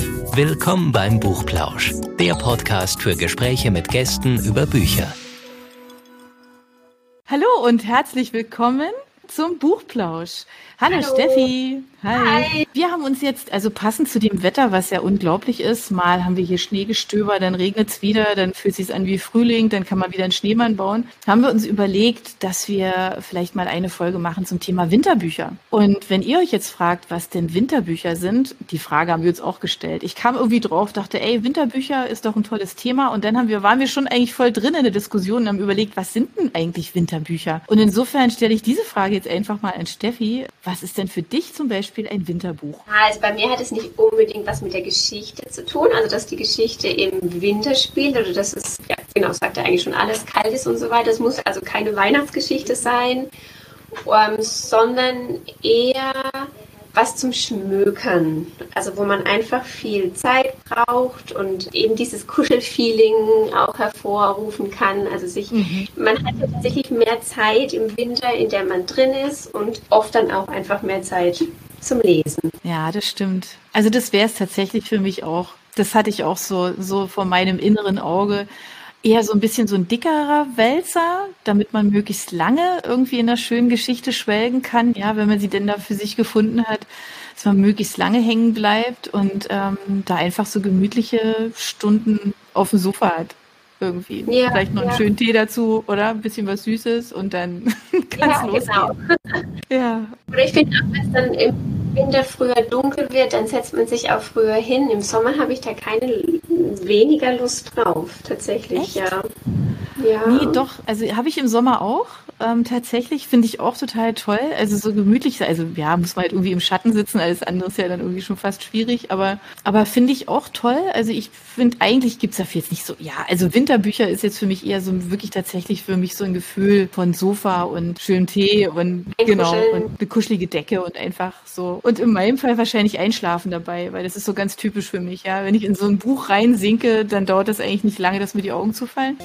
Willkommen beim Buchplausch, der Podcast für Gespräche mit Gästen über Bücher. Hallo und herzlich willkommen zum Buchplausch. Hallo, Hallo. Steffi. Hi. Hi. Wir haben uns jetzt, also passend zu dem Wetter, was ja unglaublich ist, mal haben wir hier Schneegestöber, dann regnet es wieder, dann fühlt es sich an wie Frühling, dann kann man wieder einen Schneemann bauen. Haben wir uns überlegt, dass wir vielleicht mal eine Folge machen zum Thema Winterbücher. Und wenn ihr euch jetzt fragt, was denn Winterbücher sind, die Frage haben wir uns auch gestellt. Ich kam irgendwie drauf, dachte, ey, Winterbücher ist doch ein tolles Thema. Und dann haben wir, waren wir schon eigentlich voll drin in der Diskussion und haben überlegt, was sind denn eigentlich Winterbücher? Und insofern stelle ich diese Frage jetzt einfach mal an Steffi. Was ist denn für dich zum Beispiel ein Winterbuch? Also bei mir hat es nicht unbedingt was mit der Geschichte zu tun, also dass die Geschichte im Winter spielt oder dass es, ja genau, sagt ja eigentlich schon alles kalt ist und so weiter. Es muss also keine Weihnachtsgeschichte sein, ähm, sondern eher was zum Schmökern. Also wo man einfach viel Zeit braucht und eben dieses Kuschelfeeling auch hervorrufen kann. Also sich, mhm. man hat ja tatsächlich mehr Zeit im Winter, in der man drin ist und oft dann auch einfach mehr Zeit zum Lesen. Ja, das stimmt. Also das wäre es tatsächlich für mich auch. Das hatte ich auch so, so vor meinem inneren Auge eher so ein bisschen so ein dickerer Wälzer, damit man möglichst lange irgendwie in einer schönen Geschichte schwelgen kann, ja, wenn man sie denn da für sich gefunden hat, dass man möglichst lange hängen bleibt und ähm, da einfach so gemütliche Stunden auf dem Sofa hat. Irgendwie. Ja, Vielleicht noch einen schönen Tee dazu oder ein bisschen was Süßes und dann kann es ja, losgehen. Genau. ja. Oder ich finde auch, wenn es dann im Winter früher dunkel wird, dann setzt man sich auch früher hin. Im Sommer habe ich da keine weniger Lust drauf, tatsächlich, Echt? ja. Ja. Nee, doch. Also habe ich im Sommer auch. Ähm, tatsächlich finde ich auch total toll. Also so gemütlich, also ja, muss man halt irgendwie im Schatten sitzen, alles andere ist ja dann irgendwie schon fast schwierig, aber, aber finde ich auch toll. Also ich finde, eigentlich gibt's dafür jetzt nicht so, ja, also Winterbücher ist jetzt für mich eher so wirklich tatsächlich für mich so ein Gefühl von Sofa und schönem Tee und genau, und eine kuschelige Decke und einfach so. Und in meinem Fall wahrscheinlich einschlafen dabei, weil das ist so ganz typisch für mich, ja. Wenn ich in so ein Buch reinsinke, dann dauert das eigentlich nicht lange, dass mir die Augen zufallen.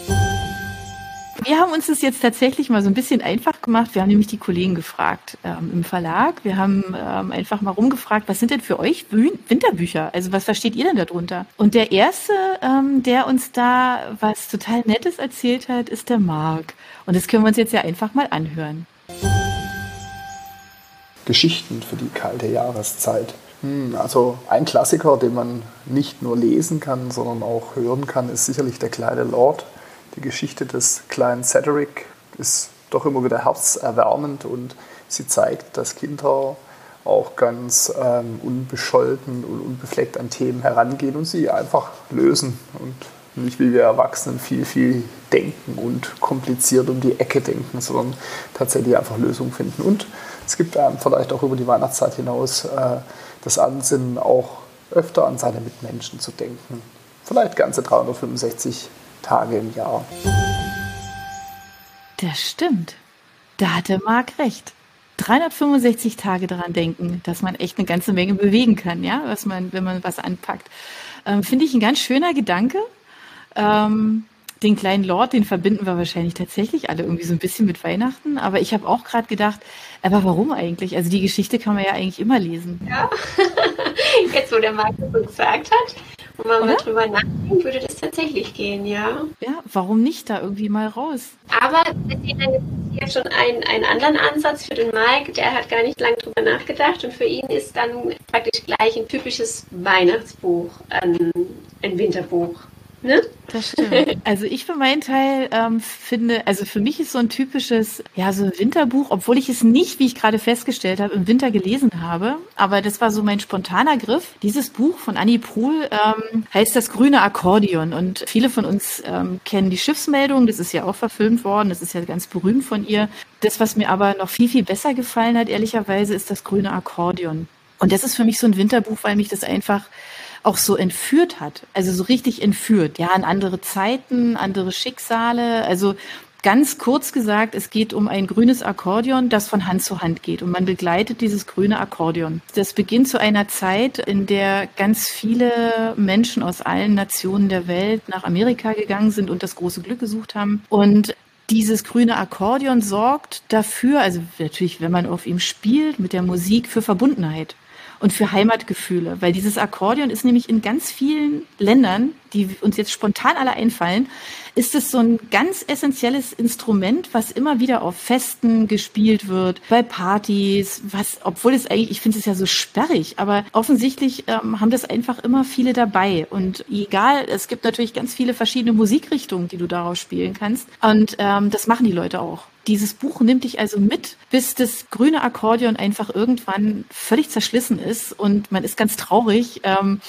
Wir haben uns das jetzt tatsächlich mal so ein bisschen einfach gemacht. Wir haben nämlich die Kollegen gefragt ähm, im Verlag. Wir haben ähm, einfach mal rumgefragt, was sind denn für euch Winterbücher? Also was versteht ihr denn darunter? Und der erste, ähm, der uns da was total Nettes erzählt hat, ist der Marc. Und das können wir uns jetzt ja einfach mal anhören. Geschichten für die kalte Jahreszeit. Hm, also ein Klassiker, den man nicht nur lesen kann, sondern auch hören kann, ist sicherlich der kleine Lord die Geschichte des kleinen Cedric ist doch immer wieder herzerwärmend und sie zeigt, dass Kinder auch ganz ähm, unbescholten und unbefleckt an Themen herangehen und sie einfach lösen und nicht wie wir Erwachsenen viel, viel denken und kompliziert um die Ecke denken, sondern tatsächlich einfach Lösungen finden. Und es gibt einem vielleicht auch über die Weihnachtszeit hinaus äh, das Ansinnen, auch öfter an seine Mitmenschen zu denken. Vielleicht ganze 365 Tage im Jahr. Das stimmt. Da hatte Marc recht. 365 Tage daran denken, dass man echt eine ganze Menge bewegen kann, ja, was man, wenn man was anpackt. Ähm, Finde ich ein ganz schöner Gedanke. Ähm, den kleinen Lord, den verbinden wir wahrscheinlich tatsächlich alle irgendwie so ein bisschen mit Weihnachten. Aber ich habe auch gerade gedacht, aber warum eigentlich? Also die Geschichte kann man ja eigentlich immer lesen. Ja, jetzt wo der Marc das so gesagt hat und man Oder? mal drüber nachdenkt, würde das tatsächlich gehen, ja. Ja, warum nicht da irgendwie mal raus? Aber wir sehen hier schon einen, einen anderen Ansatz für den Mike. Der hat gar nicht lange drüber nachgedacht und für ihn ist dann praktisch gleich ein typisches Weihnachtsbuch, ein, ein Winterbuch. Ne? Das stimmt. Also ich für meinen Teil ähm, finde, also für mich ist so ein typisches, ja, so ein Winterbuch, obwohl ich es nicht, wie ich gerade festgestellt habe, im Winter gelesen habe, aber das war so mein spontaner Griff. Dieses Buch von Annie Pruhl ähm, heißt Das grüne Akkordeon und viele von uns ähm, kennen die Schiffsmeldung, das ist ja auch verfilmt worden, das ist ja ganz berühmt von ihr. Das, was mir aber noch viel, viel besser gefallen hat, ehrlicherweise, ist das grüne Akkordeon. Und das ist für mich so ein Winterbuch, weil mich das einfach auch so entführt hat. Also so richtig entführt. Ja, an andere Zeiten, andere Schicksale. Also ganz kurz gesagt, es geht um ein grünes Akkordeon, das von Hand zu Hand geht. Und man begleitet dieses grüne Akkordeon. Das beginnt zu einer Zeit, in der ganz viele Menschen aus allen Nationen der Welt nach Amerika gegangen sind und das große Glück gesucht haben. Und dieses grüne Akkordeon sorgt dafür, also natürlich, wenn man auf ihm spielt, mit der Musik für Verbundenheit. Und für Heimatgefühle, weil dieses Akkordeon ist nämlich in ganz vielen Ländern, die uns jetzt spontan alle einfallen, ist es so ein ganz essentielles Instrument, was immer wieder auf Festen gespielt wird, bei Partys, was, obwohl es eigentlich, ich finde es ja so sperrig, aber offensichtlich ähm, haben das einfach immer viele dabei. Und egal, es gibt natürlich ganz viele verschiedene Musikrichtungen, die du daraus spielen kannst. Und ähm, das machen die Leute auch. Dieses Buch nimmt dich also mit, bis das grüne Akkordeon einfach irgendwann völlig zerschlissen ist und man ist ganz traurig. Ähm,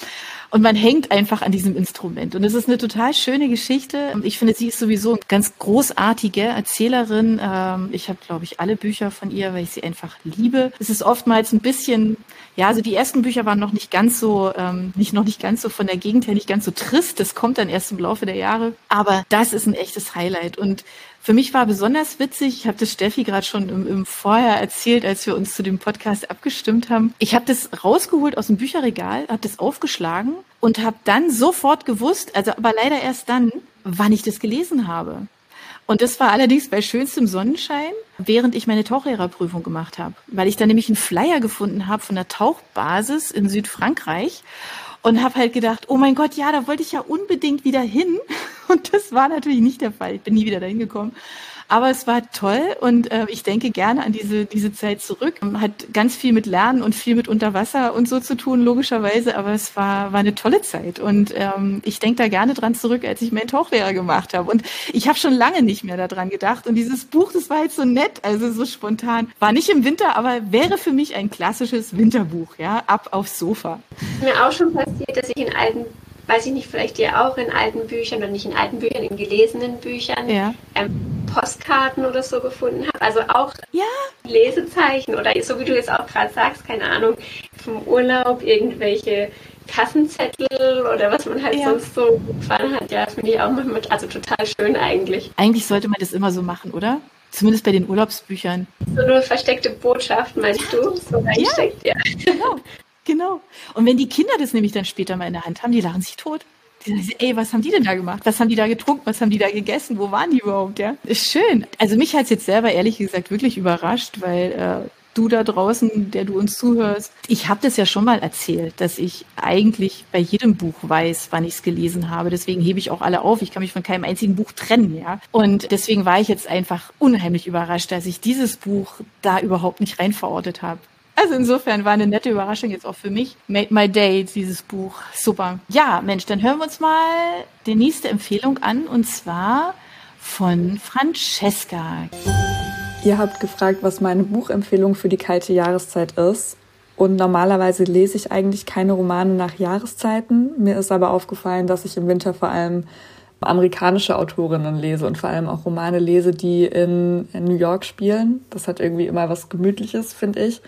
und man hängt einfach an diesem Instrument. Und es ist eine total schöne Geschichte. Ich finde, sie ist sowieso eine ganz großartige Erzählerin. Ähm, ich habe, glaube ich, alle Bücher von ihr, weil ich sie einfach liebe. Es ist oftmals ein bisschen, ja, also die ersten Bücher waren noch nicht ganz so, ähm, nicht noch nicht ganz so von der Gegend her nicht ganz so trist. Das kommt dann erst im Laufe der Jahre. Aber das ist ein echtes Highlight. Und für mich war besonders witzig, ich habe das Steffi gerade schon im, im Vorher erzählt, als wir uns zu dem Podcast abgestimmt haben. Ich habe das rausgeholt aus dem Bücherregal, habe das aufgeschlagen und habe dann sofort gewusst, also aber leider erst dann, wann ich das gelesen habe. Und das war allerdings bei schönstem Sonnenschein, während ich meine Tauchlehrerprüfung gemacht habe, weil ich da nämlich einen Flyer gefunden habe von der Tauchbasis in Südfrankreich und habe halt gedacht, oh mein Gott, ja, da wollte ich ja unbedingt wieder hin. Und das war natürlich nicht der Fall. Ich bin nie wieder dahin gekommen. Aber es war toll und äh, ich denke gerne an diese, diese Zeit zurück. Hat ganz viel mit Lernen und viel mit Unterwasser und so zu tun, logischerweise, aber es war, war eine tolle Zeit. Und ähm, ich denke da gerne dran zurück, als ich meinen Tauchlehrer gemacht habe. Und ich habe schon lange nicht mehr daran gedacht. Und dieses Buch, das war jetzt so nett, also so spontan. War nicht im Winter, aber wäre für mich ein klassisches Winterbuch, ja, ab aufs Sofa. Mir auch schon passiert, dass ich in alten weiß ich nicht, vielleicht dir auch in alten Büchern oder nicht in alten Büchern, in gelesenen Büchern ja. ähm, Postkarten oder so gefunden habe. Also auch ja. Lesezeichen oder so wie du jetzt auch gerade sagst, keine Ahnung, vom Urlaub irgendwelche Kassenzettel oder was man halt ja. sonst so gefallen hat. Ja, finde ich auch manchmal, also total schön eigentlich. Eigentlich sollte man das immer so machen, oder? Zumindest bei den Urlaubsbüchern. So eine versteckte Botschaft, meinst du? So reinsteckt, ja. ja. Genau. Genau. Und wenn die Kinder das nämlich dann später mal in der Hand haben, die lachen sich tot. Die sagen, ey, was haben die denn da gemacht? Was haben die da getrunken? Was haben die da gegessen? Wo waren die überhaupt? Ja, ist schön. Also mich hat es jetzt selber ehrlich gesagt wirklich überrascht, weil äh, du da draußen, der du uns zuhörst, ich habe das ja schon mal erzählt, dass ich eigentlich bei jedem Buch weiß, wann ich es gelesen habe. Deswegen hebe ich auch alle auf. Ich kann mich von keinem einzigen Buch trennen, ja. Und deswegen war ich jetzt einfach unheimlich überrascht, dass ich dieses Buch da überhaupt nicht rein verortet habe. Also insofern war eine nette Überraschung jetzt auch für mich. Made My Day, dieses Buch. Super. Ja, Mensch, dann hören wir uns mal die nächste Empfehlung an und zwar von Francesca. Ihr habt gefragt, was meine Buchempfehlung für die kalte Jahreszeit ist. Und normalerweise lese ich eigentlich keine Romane nach Jahreszeiten. Mir ist aber aufgefallen, dass ich im Winter vor allem amerikanische Autorinnen lese und vor allem auch Romane lese, die in, New York spielen. Das hat irgendwie immer was Gemütliches, finde ich.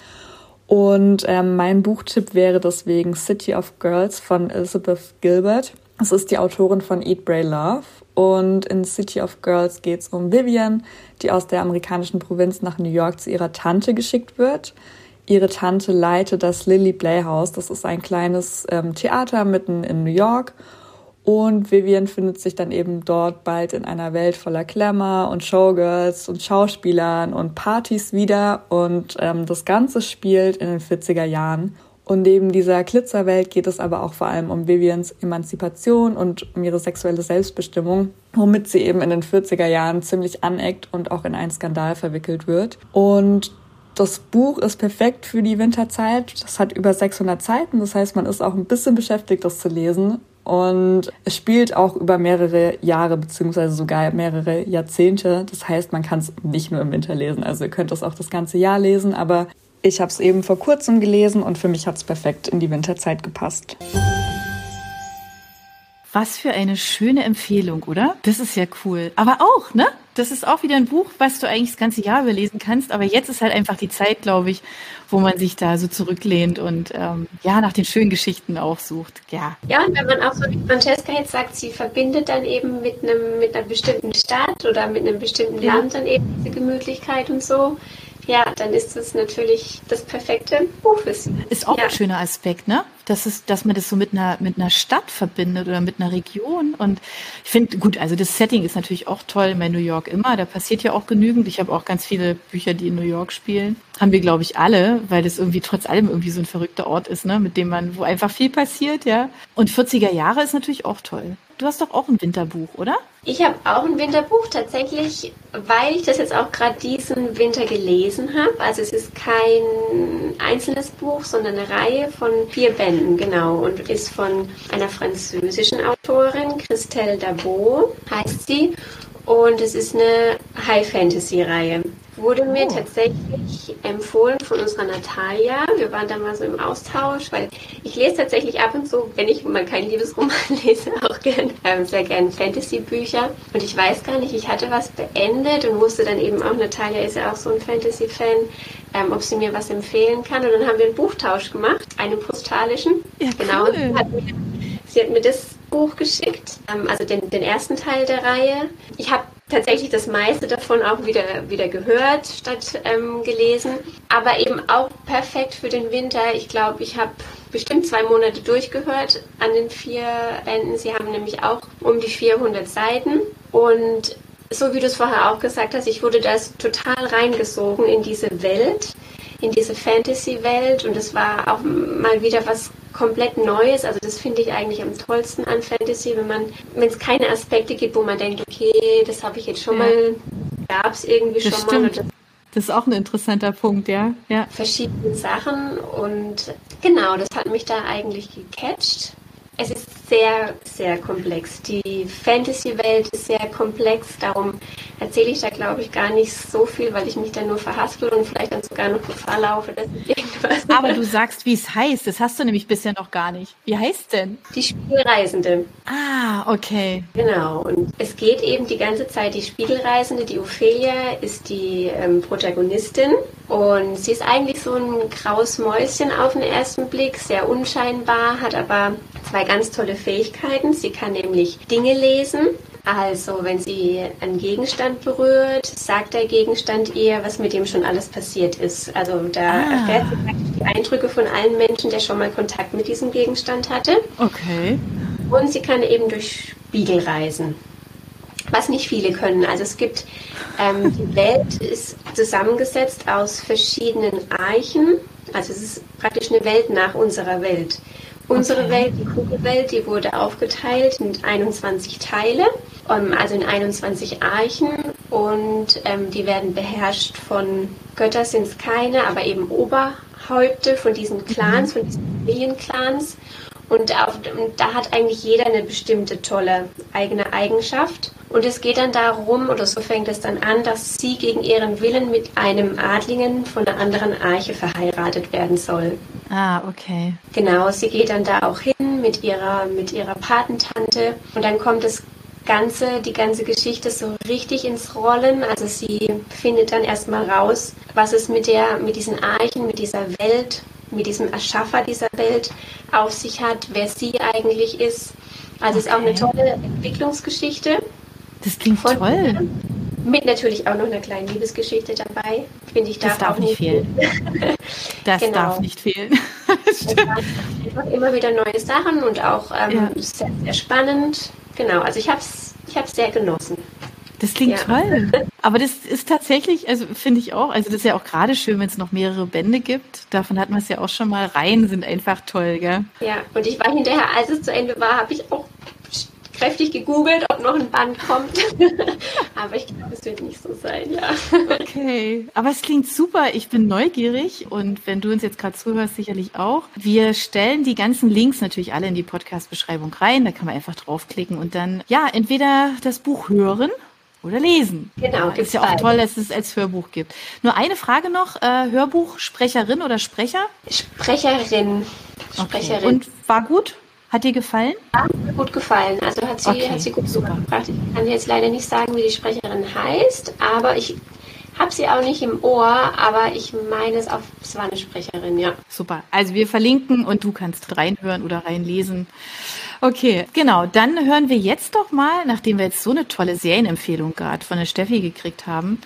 Und ähm, mein Buchtipp wäre deswegen City of Girls von Elizabeth Gilbert. Es ist die Autorin von Eat, Bray, Love. Und in City of Girls geht es um Vivian, die aus der amerikanischen Provinz nach New York zu ihrer Tante geschickt wird. Ihre Tante leitet das Lily Playhouse. Das ist ein kleines ähm, Theater mitten in New York. Und Vivian findet sich dann eben dort bald in einer Welt voller Glamour und Showgirls und Schauspielern und Partys wieder. Und ähm, das Ganze spielt in den 40er Jahren. Und neben dieser Glitzerwelt geht es aber auch vor allem um Vivians Emanzipation und um ihre sexuelle Selbstbestimmung, womit sie eben in den 40er Jahren ziemlich aneckt und auch in einen Skandal verwickelt wird. Und das Buch ist perfekt für die Winterzeit. Das hat über 600 Seiten, das heißt, man ist auch ein bisschen beschäftigt, das zu lesen. Und es spielt auch über mehrere Jahre beziehungsweise sogar mehrere Jahrzehnte. Das heißt, man kann es nicht nur im Winter lesen. Also ihr könnt es auch das ganze Jahr lesen. Aber ich habe es eben vor kurzem gelesen und für mich hat es perfekt in die Winterzeit gepasst. Was für eine schöne Empfehlung, oder? Das ist ja cool. Aber auch, ne? Das ist auch wieder ein Buch, was du eigentlich das ganze Jahr überlesen kannst. Aber jetzt ist halt einfach die Zeit, glaube ich, wo man sich da so zurücklehnt und ähm, ja, nach den schönen Geschichten auch sucht. Ja. Ja, und wenn man auch so wie Francesca jetzt sagt, sie verbindet dann eben mit einem, mit einer bestimmten Stadt oder mit einem bestimmten ja. Land dann eben diese Gemütlichkeit und so ja, dann ist es natürlich das perfekte Buch für Sie. Ist auch ja. ein schöner Aspekt, ne? Dass es, dass man das so mit einer mit einer Stadt verbindet oder mit einer Region. Und ich finde gut, also das Setting ist natürlich auch toll bei New York immer. Da passiert ja auch genügend. Ich habe auch ganz viele Bücher, die in New York spielen. Haben wir, glaube ich, alle, weil das irgendwie trotz allem irgendwie so ein verrückter Ort ist, ne, mit dem man, wo einfach viel passiert, ja. Und 40er Jahre ist natürlich auch toll. Du hast doch auch ein Winterbuch, oder? Ich habe auch ein Winterbuch tatsächlich, weil ich das jetzt auch gerade diesen Winter gelesen habe. Also es ist kein einzelnes Buch, sondern eine Reihe von vier Bänden, genau. Und ist von einer französischen Autorin, Christelle Dabot heißt sie. Und es ist eine High-Fantasy-Reihe wurde mir oh. tatsächlich empfohlen von unserer Natalia. Wir waren da mal so im Austausch, weil ich lese tatsächlich ab und zu, wenn ich mal kein Liebesroman lese, auch gern, ähm, sehr gern Fantasy-Bücher. Und ich weiß gar nicht, ich hatte was beendet und wusste dann eben auch, Natalia ist ja auch so ein Fantasy-Fan, ähm, ob sie mir was empfehlen kann. Und dann haben wir einen Buchtausch gemacht, einen postalischen. Ja, genau. Cool. Sie, hat mir, sie hat mir das Buch geschickt, ähm, also den, den ersten Teil der Reihe. Ich habe tatsächlich das meiste davon auch wieder, wieder gehört statt ähm, gelesen, aber eben auch perfekt für den Winter. Ich glaube, ich habe bestimmt zwei Monate durchgehört an den vier Bänden. Sie haben nämlich auch um die 400 Seiten und so wie du es vorher auch gesagt hast, ich wurde da total reingesogen in diese Welt, in diese Fantasy-Welt und es war auch mal wieder was komplett Neues. Also das finde ich eigentlich am tollsten an Fantasy, wenn man, wenn es keine Aspekte gibt, wo man denkt, okay, das habe ich jetzt schon ja. mal, gab es irgendwie das schon stimmt. mal. Das ist auch ein interessanter Punkt, ja. ja. Verschiedene Sachen und genau, das hat mich da eigentlich gecatcht. Es ist sehr, sehr komplex. Die Fantasy-Welt ist sehr komplex, darum erzähle ich da, glaube ich, gar nicht so viel, weil ich mich dann nur verhaspel und vielleicht dann sogar noch Gefahr laufe, dass ich irgendwas. Aber du sagst, wie es heißt. Das hast du nämlich bisher noch gar nicht. Wie heißt denn? Die Spielreisende. Ah, okay. Genau. Und es geht eben die ganze Zeit die Spiegelreisende. Die Ophelia ist die ähm, Protagonistin. Und sie ist eigentlich so ein graues Mäuschen auf den ersten Blick, sehr unscheinbar, hat aber zwei ganz tolle Fähigkeiten. Sie kann nämlich Dinge lesen. Also, wenn sie einen Gegenstand berührt, sagt der Gegenstand ihr, was mit dem schon alles passiert ist. Also, da ah. erfährt sie praktisch die Eindrücke von allen Menschen, der schon mal Kontakt mit diesem Gegenstand hatte. Okay. Und sie kann eben durch Spiegel reisen was nicht viele können. Also es gibt, ähm, die Welt ist zusammengesetzt aus verschiedenen Eichen. Also es ist praktisch eine Welt nach unserer Welt. Unsere okay. Welt, die Kugelwelt, die wurde aufgeteilt in 21 Teile, ähm, also in 21 Eichen und ähm, die werden beherrscht von Götter sind es keine, aber eben Oberhäupte von diesen Clans, mhm. von diesen Familienclans. Und, auf, und da hat eigentlich jeder eine bestimmte tolle eigene Eigenschaft. Und es geht dann darum, oder so fängt es dann an, dass sie gegen ihren Willen mit einem Adlingen von einer anderen Arche verheiratet werden soll. Ah, okay. Genau, sie geht dann da auch hin mit ihrer, mit ihrer Patentante und dann kommt das Ganze, die ganze Geschichte so richtig ins Rollen. Also sie findet dann erstmal raus, was es mit der, mit diesen Archen, mit dieser Welt, mit diesem Erschaffer dieser Welt auf sich hat, wer sie eigentlich ist. Also okay. es ist auch eine tolle Entwicklungsgeschichte. Das klingt Von toll. Mit natürlich auch noch einer kleinen Liebesgeschichte dabei. Finde ich darf das darf nicht fehlen. das genau. darf nicht fehlen. immer wieder neue Sachen und auch ähm, ja. sehr, sehr spannend. Genau, also ich habe es ich hab's sehr genossen. Das klingt ja. toll. Aber das ist tatsächlich, also finde ich auch, also das ist ja auch gerade schön, wenn es noch mehrere Bände gibt. Davon hat man es ja auch schon mal. Reihen sind einfach toll, gell? Ja, und ich war hinterher, als es zu Ende war, habe ich auch kräftig gegoogelt, ob noch ein Band kommt. aber ich glaube, es wird nicht so sein, ja. Okay, aber es klingt super. Ich bin neugierig und wenn du uns jetzt gerade zuhörst, sicherlich auch. Wir stellen die ganzen Links natürlich alle in die Podcast-Beschreibung rein. Da kann man einfach draufklicken und dann, ja, entweder das Buch hören oder lesen. Genau. ist ja auch toll, dass es als Hörbuch gibt. Nur eine Frage noch: äh, Hörbuch, Sprecherin oder Sprecher? Sprecherin. Sprecherin. Okay. Und war gut? Hat dir gefallen? Ja, gut gefallen. Also hat sie, okay, hat sie gut super. gebracht. Ich kann jetzt leider nicht sagen, wie die Sprecherin heißt, aber ich habe sie auch nicht im Ohr, aber ich meine es auf, es war eine Sprecherin, ja. Super. Also wir verlinken und du kannst reinhören oder reinlesen. Okay, genau. Dann hören wir jetzt doch mal, nachdem wir jetzt so eine tolle Serienempfehlung gerade von der Steffi gekriegt haben,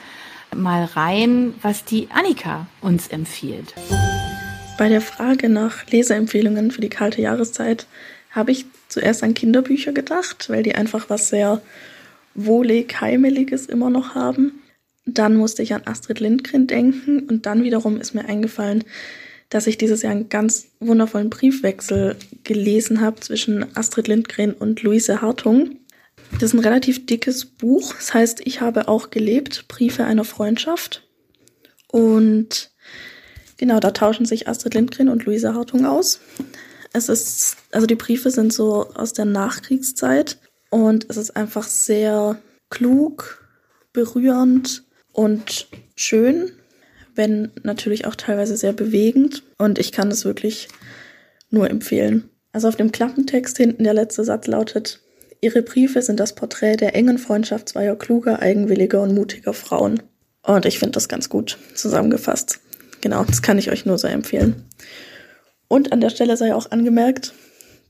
mal rein, was die Annika uns empfiehlt. Bei der Frage nach Leseempfehlungen für die kalte Jahreszeit habe ich zuerst an Kinderbücher gedacht, weil die einfach was sehr wohlig, heimeliges immer noch haben. Dann musste ich an Astrid Lindgren denken und dann wiederum ist mir eingefallen, dass ich dieses Jahr einen ganz wundervollen Briefwechsel gelesen habe zwischen Astrid Lindgren und Luise Hartung. Das ist ein relativ dickes Buch. Das heißt, ich habe auch gelebt, Briefe einer Freundschaft. Und genau, da tauschen sich Astrid Lindgren und Luise Hartung aus. Es ist, also die Briefe sind so aus der Nachkriegszeit und es ist einfach sehr klug, berührend und schön, wenn natürlich auch teilweise sehr bewegend. Und ich kann es wirklich nur empfehlen. Also auf dem Klappentext hinten der letzte Satz lautet, Ihre Briefe sind das Porträt der engen Freundschaft zweier kluger, eigenwilliger und mutiger Frauen. Und ich finde das ganz gut zusammengefasst. Genau, das kann ich euch nur so empfehlen. Und an der Stelle sei auch angemerkt,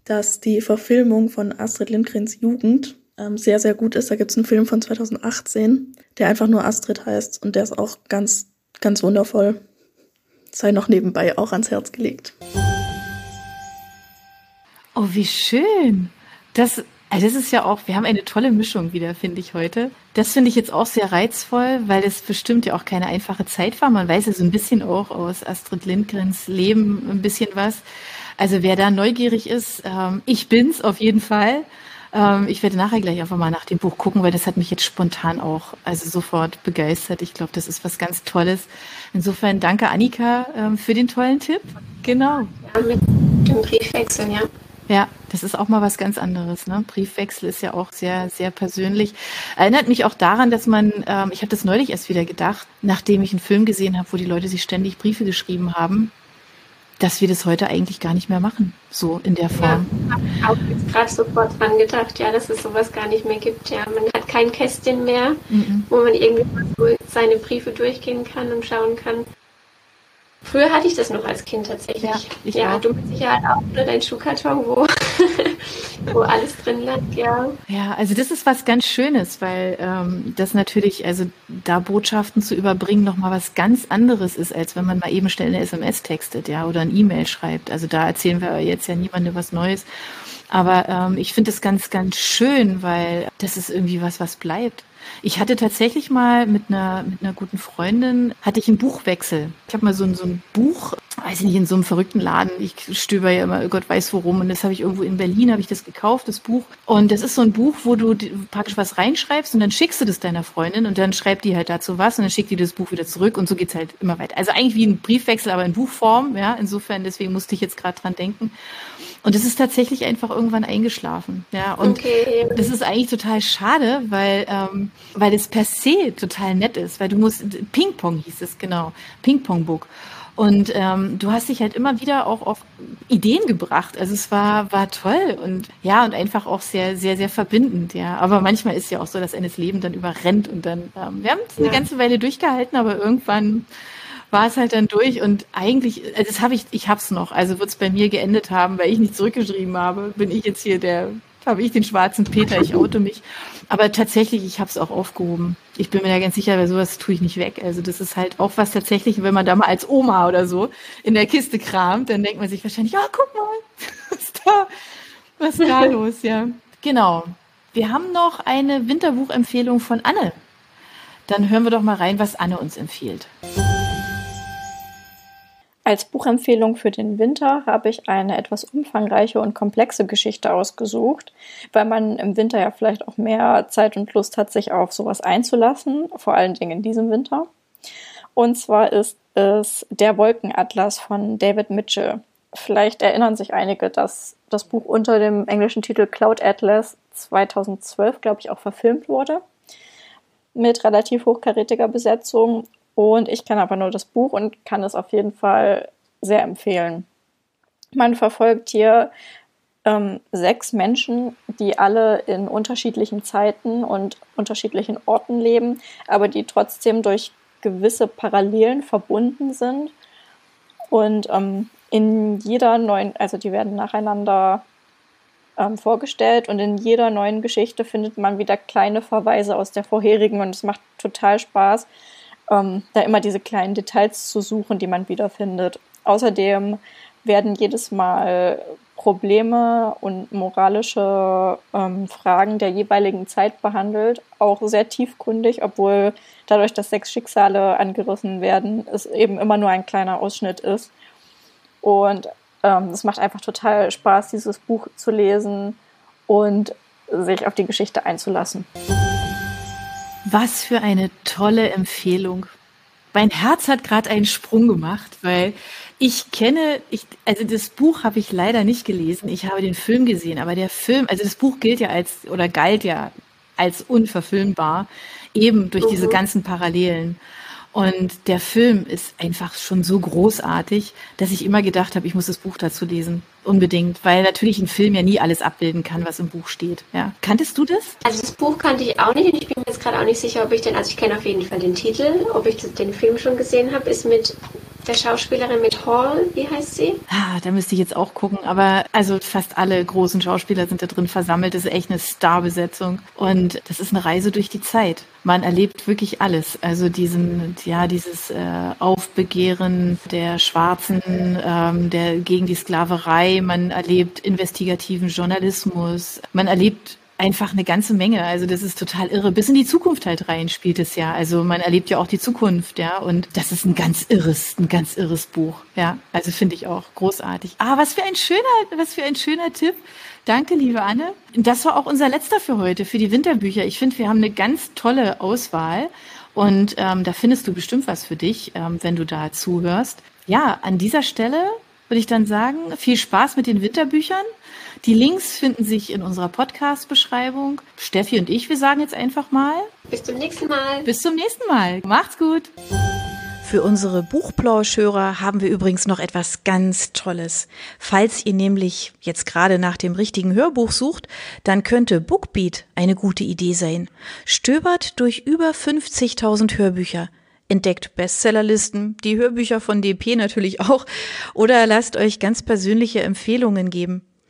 dass die Verfilmung von Astrid Lindgrens Jugend ähm, sehr, sehr gut ist. Da gibt es einen Film von 2018, der einfach nur Astrid heißt und der ist auch ganz, ganz wundervoll. Sei noch nebenbei auch ans Herz gelegt. Oh, wie schön. Das, also das ist ja auch, wir haben eine tolle Mischung wieder, finde ich heute. Das finde ich jetzt auch sehr reizvoll, weil es bestimmt ja auch keine einfache Zeit war. Man weiß ja so ein bisschen auch aus Astrid Lindgrens Leben ein bisschen was. Also wer da neugierig ist, ähm, ich bin's auf jeden Fall. Ähm, ich werde nachher gleich einfach mal nach dem Buch gucken, weil das hat mich jetzt spontan auch also sofort begeistert. Ich glaube, das ist was ganz Tolles. Insofern danke Annika ähm, für den tollen Tipp. Genau. Ja, mit dem Briefwechsel, ja. Ja, das ist auch mal was ganz anderes. Ne? Briefwechsel ist ja auch sehr, sehr persönlich. Erinnert mich auch daran, dass man, ähm, ich habe das neulich erst wieder gedacht, nachdem ich einen Film gesehen habe, wo die Leute sich ständig Briefe geschrieben haben dass wir das heute eigentlich gar nicht mehr machen, so in der Form. Ja, ich habe auch jetzt gerade sofort dran gedacht, ja, dass es sowas gar nicht mehr gibt. Ja, man hat kein Kästchen mehr, mhm. wo man irgendwie seine Briefe durchgehen kann und schauen kann. Früher hatte ich das noch als Kind tatsächlich. Ja, ja du mit Sicherheit auch, ne? Dein Schuhkarton, wo, wo alles drin lag, ja. Ja, also das ist was ganz Schönes, weil ähm, das natürlich, also da Botschaften zu überbringen, nochmal was ganz anderes ist, als wenn man mal eben schnell eine SMS textet, ja, oder ein E-Mail schreibt. Also da erzählen wir jetzt ja niemandem was Neues. Aber ähm, ich finde das ganz, ganz schön, weil das ist irgendwie was, was bleibt. Ich hatte tatsächlich mal mit einer, mit einer guten Freundin, hatte ich einen Buchwechsel. Ich habe mal so ein, so ein Buch, weiß ich nicht, in so einem verrückten Laden. Ich stöber ja immer, Gott weiß worum. Und das habe ich irgendwo in Berlin, habe ich das gekauft, das Buch. Und das ist so ein Buch, wo du praktisch was reinschreibst und dann schickst du das deiner Freundin und dann schreibt die halt dazu was und dann schickt die das Buch wieder zurück und so geht's halt immer weiter. Also eigentlich wie ein Briefwechsel, aber in Buchform, ja. Insofern, deswegen musste ich jetzt gerade dran denken. Und es ist tatsächlich einfach irgendwann eingeschlafen. Ja, und okay. das ist eigentlich total schade, weil, ähm, weil es per se total nett ist, weil du musst, Ping-Pong hieß es, genau, Ping-Pong-Book. Und ähm, du hast dich halt immer wieder auch auf Ideen gebracht. Also es war, war toll und ja, und einfach auch sehr, sehr, sehr verbindend, ja. Aber manchmal ist ja auch so, dass eines Leben dann überrennt und dann, ähm, wir haben es eine ja. ganze Weile durchgehalten, aber irgendwann war es halt dann durch und eigentlich, äh, das habe ich, ich hab's noch, also wird es bei mir geendet haben, weil ich nicht zurückgeschrieben habe, bin ich jetzt hier der, habe ich den schwarzen Peter, ich auto mich. Aber tatsächlich, ich habe es auch aufgehoben. Ich bin mir da ganz sicher, weil sowas tue ich nicht weg. Also das ist halt auch was tatsächlich, wenn man da mal als Oma oder so in der Kiste kramt, dann denkt man sich wahrscheinlich, ja, oh, guck mal, was ist da, was ist da los, ja. Genau. Wir haben noch eine Winterbuchempfehlung von Anne. Dann hören wir doch mal rein, was Anne uns empfiehlt. Als Buchempfehlung für den Winter habe ich eine etwas umfangreiche und komplexe Geschichte ausgesucht, weil man im Winter ja vielleicht auch mehr Zeit und Lust hat, sich auf sowas einzulassen, vor allen Dingen in diesem Winter. Und zwar ist es Der Wolkenatlas von David Mitchell. Vielleicht erinnern sich einige, dass das Buch unter dem englischen Titel Cloud Atlas 2012, glaube ich, auch verfilmt wurde. Mit relativ hochkarätiger Besetzung und ich kenne aber nur das Buch und kann es auf jeden Fall sehr empfehlen. Man verfolgt hier ähm, sechs Menschen, die alle in unterschiedlichen Zeiten und unterschiedlichen Orten leben, aber die trotzdem durch gewisse Parallelen verbunden sind. Und ähm, in jeder neuen, also die werden nacheinander ähm, vorgestellt und in jeder neuen Geschichte findet man wieder kleine Verweise aus der vorherigen und es macht total Spaß, ähm, da immer diese kleinen Details zu suchen, die man wiederfindet. außerdem werden jedes Mal Probleme und moralische ähm, Fragen der jeweiligen Zeit behandelt, auch sehr tiefgründig, obwohl dadurch, dass sechs Schicksale angerissen werden, es eben immer nur ein kleiner Ausschnitt ist. Und ähm, es macht einfach total Spaß, dieses Buch zu lesen und sich auf die Geschichte einzulassen. Was für eine tolle Empfehlung. Mein Herz hat gerade einen Sprung gemacht, weil ich kenne, ich, also das Buch habe ich leider nicht gelesen. Ich habe den Film gesehen, aber der Film, also das Buch gilt ja als oder galt ja als unverfilmbar, eben durch diese mhm. ganzen Parallelen. Und der Film ist einfach schon so großartig, dass ich immer gedacht habe, ich muss das Buch dazu lesen. Unbedingt. Weil natürlich ein Film ja nie alles abbilden kann, was im Buch steht. Ja. Kanntest du das? Also das Buch kannte ich auch nicht und ich bin mir jetzt gerade auch nicht sicher, ob ich den, also ich kenne auf jeden Fall den Titel, ob ich den Film schon gesehen habe, ist mit der Schauspielerin mit Hall, wie heißt sie? Ah, da müsste ich jetzt auch gucken. Aber also fast alle großen Schauspieler sind da drin versammelt. Das ist echt eine Starbesetzung. Und das ist eine Reise durch die Zeit. Man erlebt wirklich alles. Also diesen, ja, dieses äh, Aufbegehren der Schwarzen, ähm, der gegen die Sklaverei. Man erlebt investigativen Journalismus. Man erlebt einfach eine ganze Menge. Also das ist total irre. Bis in die Zukunft halt rein spielt es ja. Also man erlebt ja auch die Zukunft, ja. Und das ist ein ganz irres, ein ganz irres Buch. Ja, also finde ich auch großartig. Ah, was für ein schöner, was für ein schöner Tipp. Danke, liebe Anne. Das war auch unser letzter für heute, für die Winterbücher. Ich finde, wir haben eine ganz tolle Auswahl. Und ähm, da findest du bestimmt was für dich, ähm, wenn du da zuhörst. Ja, an dieser Stelle würde ich dann sagen, viel Spaß mit den Winterbüchern. Die Links finden sich in unserer Podcast-Beschreibung. Steffi und ich, wir sagen jetzt einfach mal. Bis zum nächsten Mal. Bis zum nächsten Mal. Macht's gut. Für unsere Buchplauschhörer haben wir übrigens noch etwas ganz Tolles. Falls ihr nämlich jetzt gerade nach dem richtigen Hörbuch sucht, dann könnte Bookbeat eine gute Idee sein. Stöbert durch über 50.000 Hörbücher entdeckt Bestsellerlisten, die Hörbücher von DP natürlich auch, oder lasst euch ganz persönliche Empfehlungen geben.